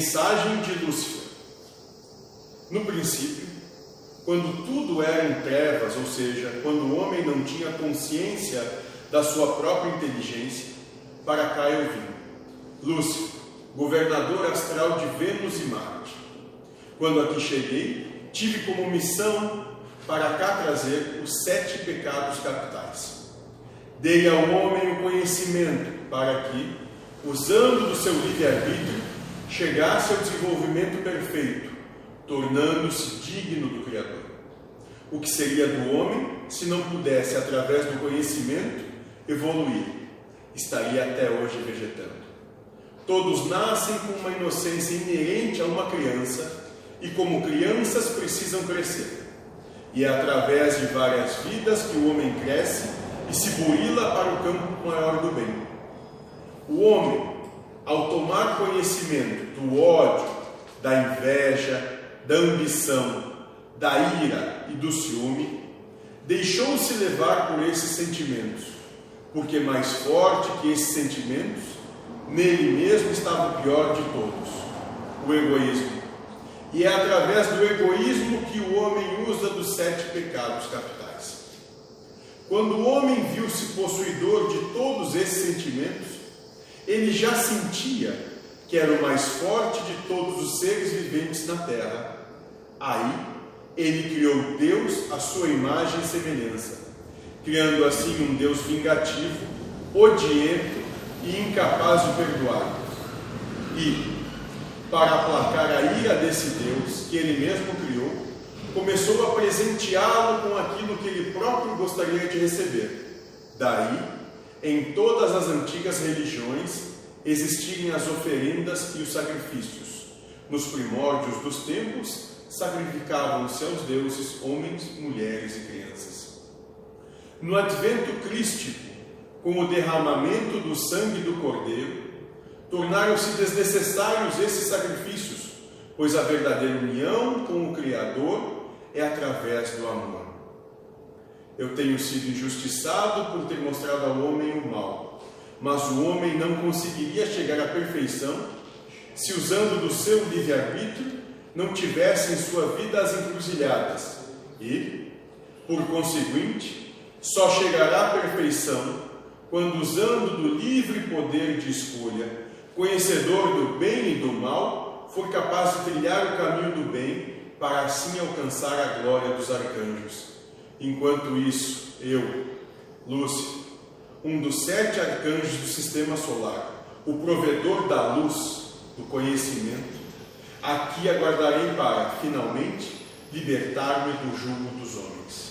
Mensagem de Lúcifer. No princípio, quando tudo era em trevas, ou seja, quando o homem não tinha consciência da sua própria inteligência, para cá eu vim. Lúcifer, governador astral de Vênus e Marte. Quando aqui cheguei, tive como missão para cá trazer os sete pecados capitais. Dei ao homem o conhecimento para que, usando do seu livre-arbítrio, chegasse ao desenvolvimento perfeito, tornando-se digno do Criador. O que seria do homem se não pudesse, através do conhecimento, evoluir? Estaria até hoje vegetando. Todos nascem com uma inocência inerente a uma criança e, como crianças, precisam crescer. E é através de várias vidas que o homem cresce e se burila para o campo maior do bem. O homem, ao tomar conhecimento do ódio, da inveja, da ambição, da ira e do ciúme, deixou-se levar por esses sentimentos, porque mais forte que esses sentimentos, nele mesmo estava o pior de todos, o egoísmo. E é através do egoísmo que o homem usa dos sete pecados capitais. Quando o homem viu-se possuidor de todos esses sentimentos, ele já sentia que era o mais forte de todos os seres viventes na terra. Aí, ele criou Deus à sua imagem e semelhança, criando assim um Deus vingativo, odiento e incapaz de perdoar. E, para aplacar a ira desse Deus que ele mesmo criou, começou a presenteá-lo com aquilo que ele próprio gostaria de receber. Daí, em todas as antigas religiões existirem as oferendas e os sacrifícios. Nos primórdios dos tempos, sacrificavam-se aos deuses homens, mulheres e crianças. No advento crístico, com o derramamento do sangue do Cordeiro, tornaram-se desnecessários esses sacrifícios, pois a verdadeira união com o Criador é através do amor. Eu tenho sido injustiçado por ter mostrado ao homem o mal, mas o homem não conseguiria chegar à perfeição se, usando do seu livre-arbítrio, não tivesse em sua vida as encruzilhadas e, por conseguinte, só chegará à perfeição quando, usando do livre poder de escolha, conhecedor do bem e do mal, for capaz de trilhar o caminho do bem para assim alcançar a glória dos arcanjos. Enquanto isso, eu, Lúcio, um dos sete arcanjos do sistema solar, o provedor da luz, do conhecimento, aqui aguardarei para, finalmente, libertar-me do jugo dos homens.